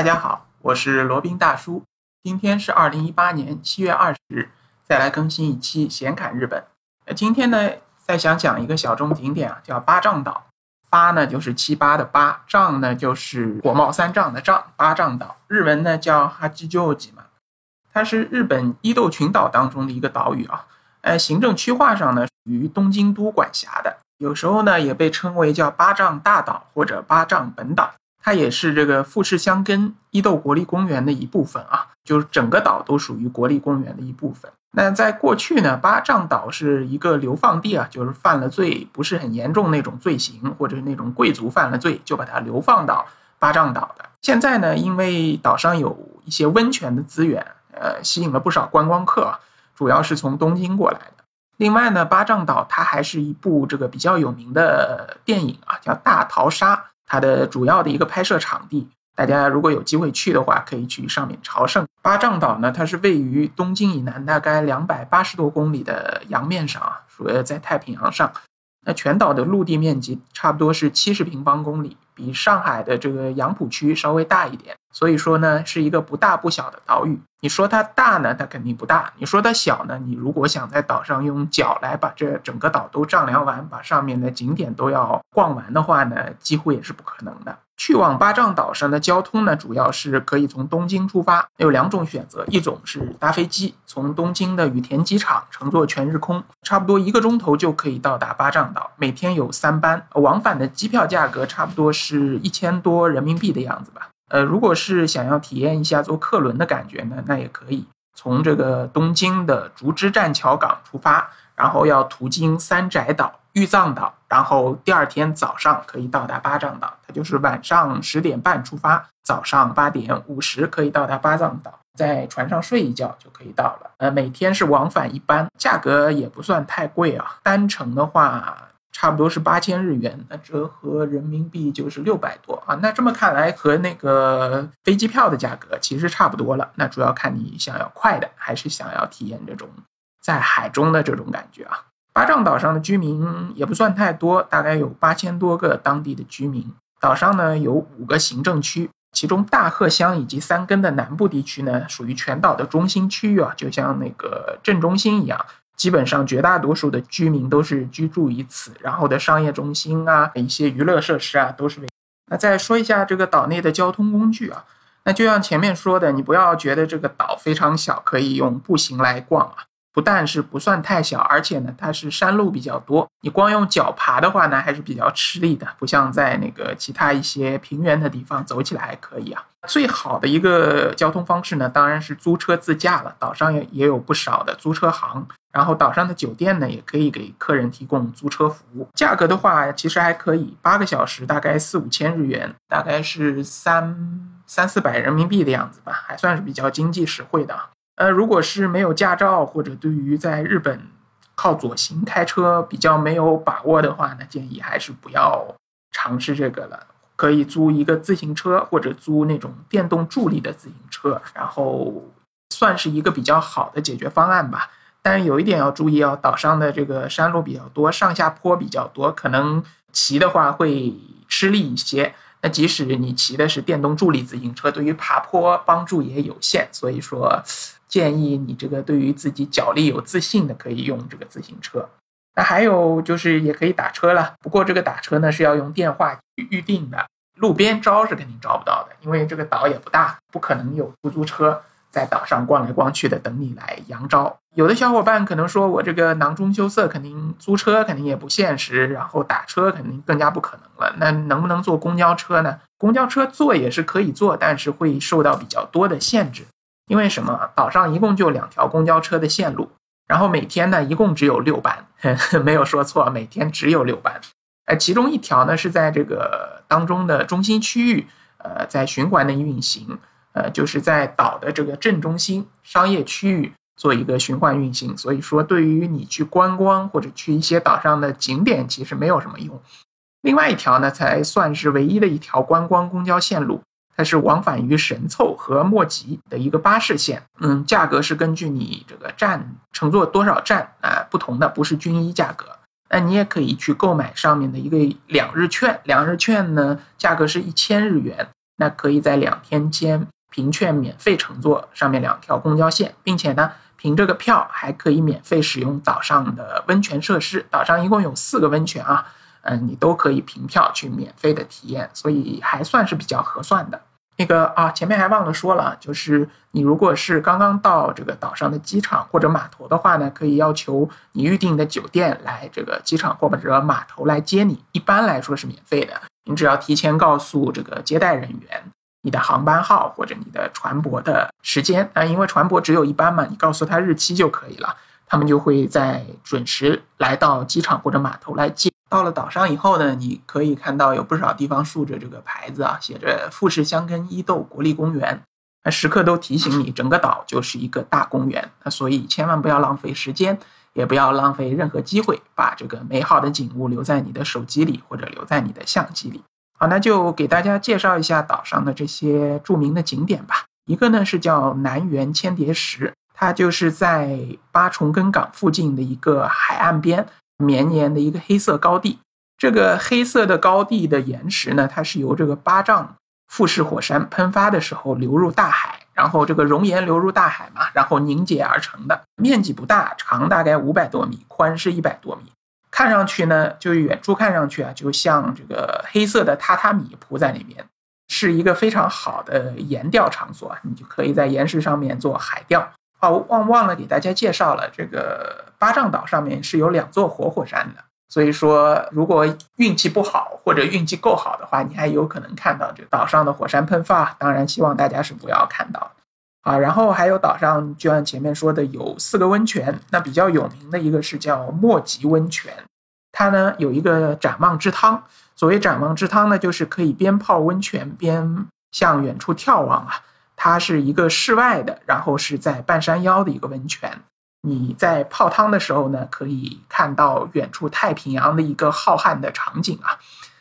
大家好，我是罗宾大叔。今天是二零一八年七月二十日，再来更新一期闲侃日本。呃，今天呢，再想讲一个小众景点啊，叫八丈岛。八呢就是七八的八，丈呢就是火冒三丈的丈，八丈岛。日文呢叫哈基鸠吉嘛，它是日本伊豆群岛当中的一个岛屿啊。呃，行政区划上呢属于东京都管辖的，有时候呢也被称为叫八丈大岛或者八丈本岛。它也是这个富士箱根伊豆国立公园的一部分啊，就是整个岛都属于国立公园的一部分。那在过去呢，八丈岛是一个流放地啊，就是犯了罪不是很严重那种罪行，或者是那种贵族犯了罪，就把它流放到八丈岛的。现在呢，因为岛上有一些温泉的资源，呃，吸引了不少观光客，主要是从东京过来的。另外呢，八丈岛它还是一部这个比较有名的电影啊，叫《大逃杀》。它的主要的一个拍摄场地，大家如果有机会去的话，可以去上面朝圣。八丈岛呢，它是位于东京以南大概两百八十多公里的洋面上啊，属于在太平洋上。那全岛的陆地面积差不多是七十平方公里，比上海的这个杨浦区稍微大一点。所以说呢，是一个不大不小的岛屿。你说它大呢，它肯定不大；你说它小呢，你如果想在岛上用脚来把这整个岛都丈量完，把上面的景点都要逛完的话呢，几乎也是不可能的。去往八丈岛上的交通呢，主要是可以从东京出发，有两种选择，一种是搭飞机，从东京的羽田机场乘坐全日空，差不多一个钟头就可以到达八丈岛，每天有三班，往返的机票价格差不多是一千多人民币的样子吧。呃，如果是想要体验一下坐客轮的感觉呢，那也可以从这个东京的竹枝栈桥港出发，然后要途经三宅岛、玉藏岛，然后第二天早上可以到达八丈岛。它就是晚上十点半出发，早上八点五十可以到达八丈岛，在船上睡一觉就可以到了。呃，每天是往返一班，价格也不算太贵啊，单程的话。差不多是八千日元，那折合人民币就是六百多啊。那这么看来，和那个飞机票的价格其实差不多了。那主要看你想要快的，还是想要体验这种在海中的这种感觉啊。八丈岛上的居民也不算太多，大概有八千多个当地的居民。岛上呢有五个行政区，其中大鹤乡以及三根的南部地区呢属于全岛的中心区域啊，就像那个镇中心一样。基本上绝大多数的居民都是居住于此，然后的商业中心啊，一些娱乐设施啊，都是为。那再说一下这个岛内的交通工具啊，那就像前面说的，你不要觉得这个岛非常小，可以用步行来逛啊。不但是不算太小，而且呢，它是山路比较多。你光用脚爬的话呢，还是比较吃力的，不像在那个其他一些平原的地方走起来还可以啊。最好的一个交通方式呢，当然是租车自驾了。岛上也也有不少的租车行，然后岛上的酒店呢，也可以给客人提供租车服务。价格的话，其实还可以，八个小时大概四五千日元，大概是三三四百人民币的样子吧，还算是比较经济实惠的。呃，如果是没有驾照或者对于在日本靠左行开车比较没有把握的话呢，建议还是不要尝试这个了。可以租一个自行车或者租那种电动助力的自行车，然后算是一个比较好的解决方案吧。但是有一点要注意哦，岛上的这个山路比较多，上下坡比较多，可能骑的话会吃力一些。那即使你骑的是电动助力自行车，对于爬坡帮助也有限。所以说。建议你这个对于自己脚力有自信的，可以用这个自行车。那还有就是也可以打车了，不过这个打车呢是要用电话预定的，路边招是肯定招不到的，因为这个岛也不大，不可能有出租车在岛上逛来逛去的等你来扬招。有的小伙伴可能说我这个囊中羞涩，肯定租车肯定也不现实，然后打车肯定更加不可能了。那能不能坐公交车呢？公交车坐也是可以坐，但是会受到比较多的限制。因为什么？岛上一共就两条公交车的线路，然后每天呢一共只有六班呵呵，没有说错，每天只有六班。呃，其中一条呢是在这个当中的中心区域，呃，在循环的运行，呃，就是在岛的这个镇中心商业区域做一个循环运行。所以说，对于你去观光或者去一些岛上的景点，其实没有什么用。另外一条呢，才算是唯一的一条观光公交线路。它是往返于神凑和莫吉的一个巴士线，嗯，价格是根据你这个站乘坐多少站啊不同的，不是均一价格。那你也可以去购买上面的一个两日券，两日券呢价格是一千日元，那可以在两天间凭券免费乘坐上面两条公交线，并且呢，凭这个票还可以免费使用岛上的温泉设施。岛上一共有四个温泉啊，嗯，你都可以凭票去免费的体验，所以还算是比较合算的。那个啊，前面还忘了说了，就是你如果是刚刚到这个岛上的机场或者码头的话呢，可以要求你预定的酒店来这个机场或者码头来接你。一般来说是免费的，你只要提前告诉这个接待人员你的航班号或者你的船舶的时间啊，因为船舶只有一班嘛，你告诉他日期就可以了，他们就会在准时来到机场或者码头来接。到了岛上以后呢，你可以看到有不少地方竖着这个牌子啊，写着富士箱根伊豆国立公园，那时刻都提醒你，整个岛就是一个大公园。那所以千万不要浪费时间，也不要浪费任何机会，把这个美好的景物留在你的手机里或者留在你的相机里。好，那就给大家介绍一下岛上的这些著名的景点吧。一个呢是叫南园千叠石，它就是在八重根港附近的一个海岸边。绵延的一个黑色高地，这个黑色的高地的岩石呢，它是由这个巴掌富士火山喷发的时候流入大海，然后这个熔岩流入大海嘛，然后凝结而成的。面积不大，长大概五百多米，宽是一百多米。看上去呢，就远处看上去啊，就像这个黑色的榻榻米铺在里面，是一个非常好的岩钓场所，你就可以在岩石上面做海钓。哦，忘忘了给大家介绍了，这个八丈岛上面是有两座活火山的，所以说如果运气不好或者运气够好的话，你还有可能看到这岛上的火山喷发。当然，希望大家是不要看到啊。然后还有岛上，就像前面说的，有四个温泉，那比较有名的一个是叫莫吉温泉，它呢有一个展望之汤。所谓展望之汤呢，就是可以边泡温泉边向远处眺望啊。它是一个室外的，然后是在半山腰的一个温泉。你在泡汤的时候呢，可以看到远处太平洋的一个浩瀚的场景啊，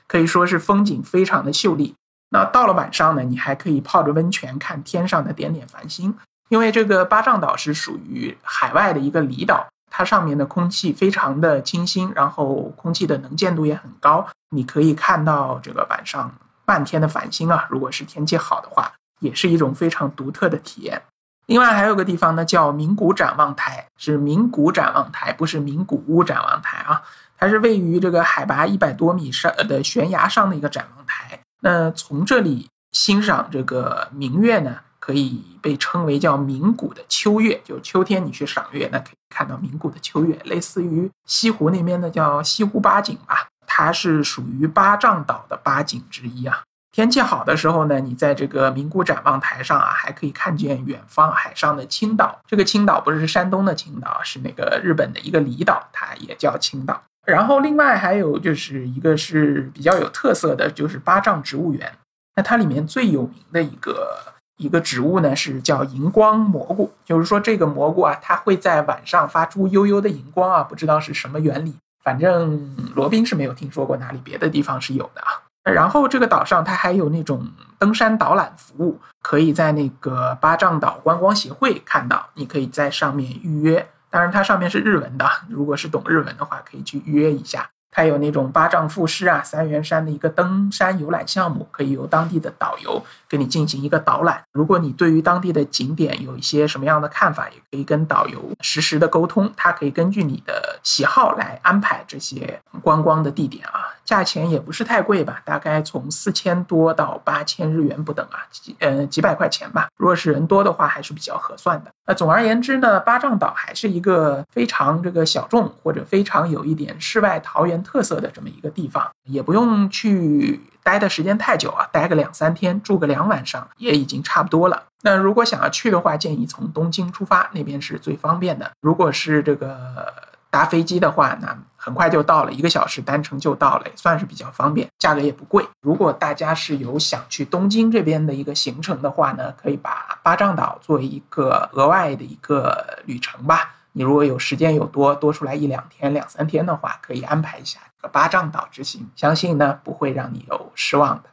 可以说是风景非常的秀丽。那到了晚上呢，你还可以泡着温泉看天上的点点繁星。因为这个巴掌岛是属于海外的一个离岛，它上面的空气非常的清新，然后空气的能见度也很高，你可以看到这个晚上漫天的繁星啊。如果是天气好的话。也是一种非常独特的体验。另外还有个地方呢，叫名古展望台，是名古展望台，不是名古屋展望台啊。它是位于这个海拔一百多米上的悬崖上的一个展望台。那从这里欣赏这个明月呢，可以被称为叫名古的秋月。就秋天你去赏月，那可以看到名古的秋月，类似于西湖那边的叫西湖八景吧。它是属于八丈岛的八景之一啊。天气好的时候呢，你在这个名古展望台上啊，还可以看见远方海上的青岛。这个青岛不是山东的青岛，是那个日本的一个离岛，它也叫青岛。然后另外还有就是一个是比较有特色的，就是八丈植物园。那它里面最有名的一个一个植物呢，是叫荧光蘑菇。就是说这个蘑菇啊，它会在晚上发出悠悠的荧光啊，不知道是什么原理。反正罗宾是没有听说过哪里别的地方是有的啊。然后这个岛上它还有那种登山导览服务，可以在那个巴丈岛观光协会看到，你可以在上面预约。当然它上面是日文的，如果是懂日文的话，可以去预约一下。它有那种八丈富士啊、三元山的一个登山游览项目，可以由当地的导游给你进行一个导览。如果你对于当地的景点有一些什么样的看法，也可以跟导游实时的沟通，他可以根据你的喜好来安排这些观光的地点啊。价钱也不是太贵吧，大概从四千多到八千日元不等啊，几呃几百块钱吧。如果是人多的话，还是比较合算的。那总而言之呢，八丈岛还是一个非常这个小众或者非常有一点世外桃源特色的这么一个地方，也不用去待的时间太久啊，待个两三天，住个两晚上也已经差不多了。那如果想要去的话，建议从东京出发，那边是最方便的。如果是这个搭飞机的话，那很快就到了，一个小时单程就到了，也算是比较方便，价格也不贵。如果大家是有想去东京这边的一个行程的话呢，可以把八丈岛作为一个额外的一个旅程吧。你如果有时间有多多出来一两天、两三天的话，可以安排一下这个八丈岛之行，相信呢不会让你有失望的。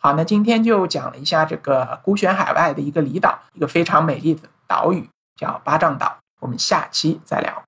好，那今天就讲了一下这个孤悬海外的一个离岛，一个非常美丽的岛屿，叫八丈岛。我们下期再聊。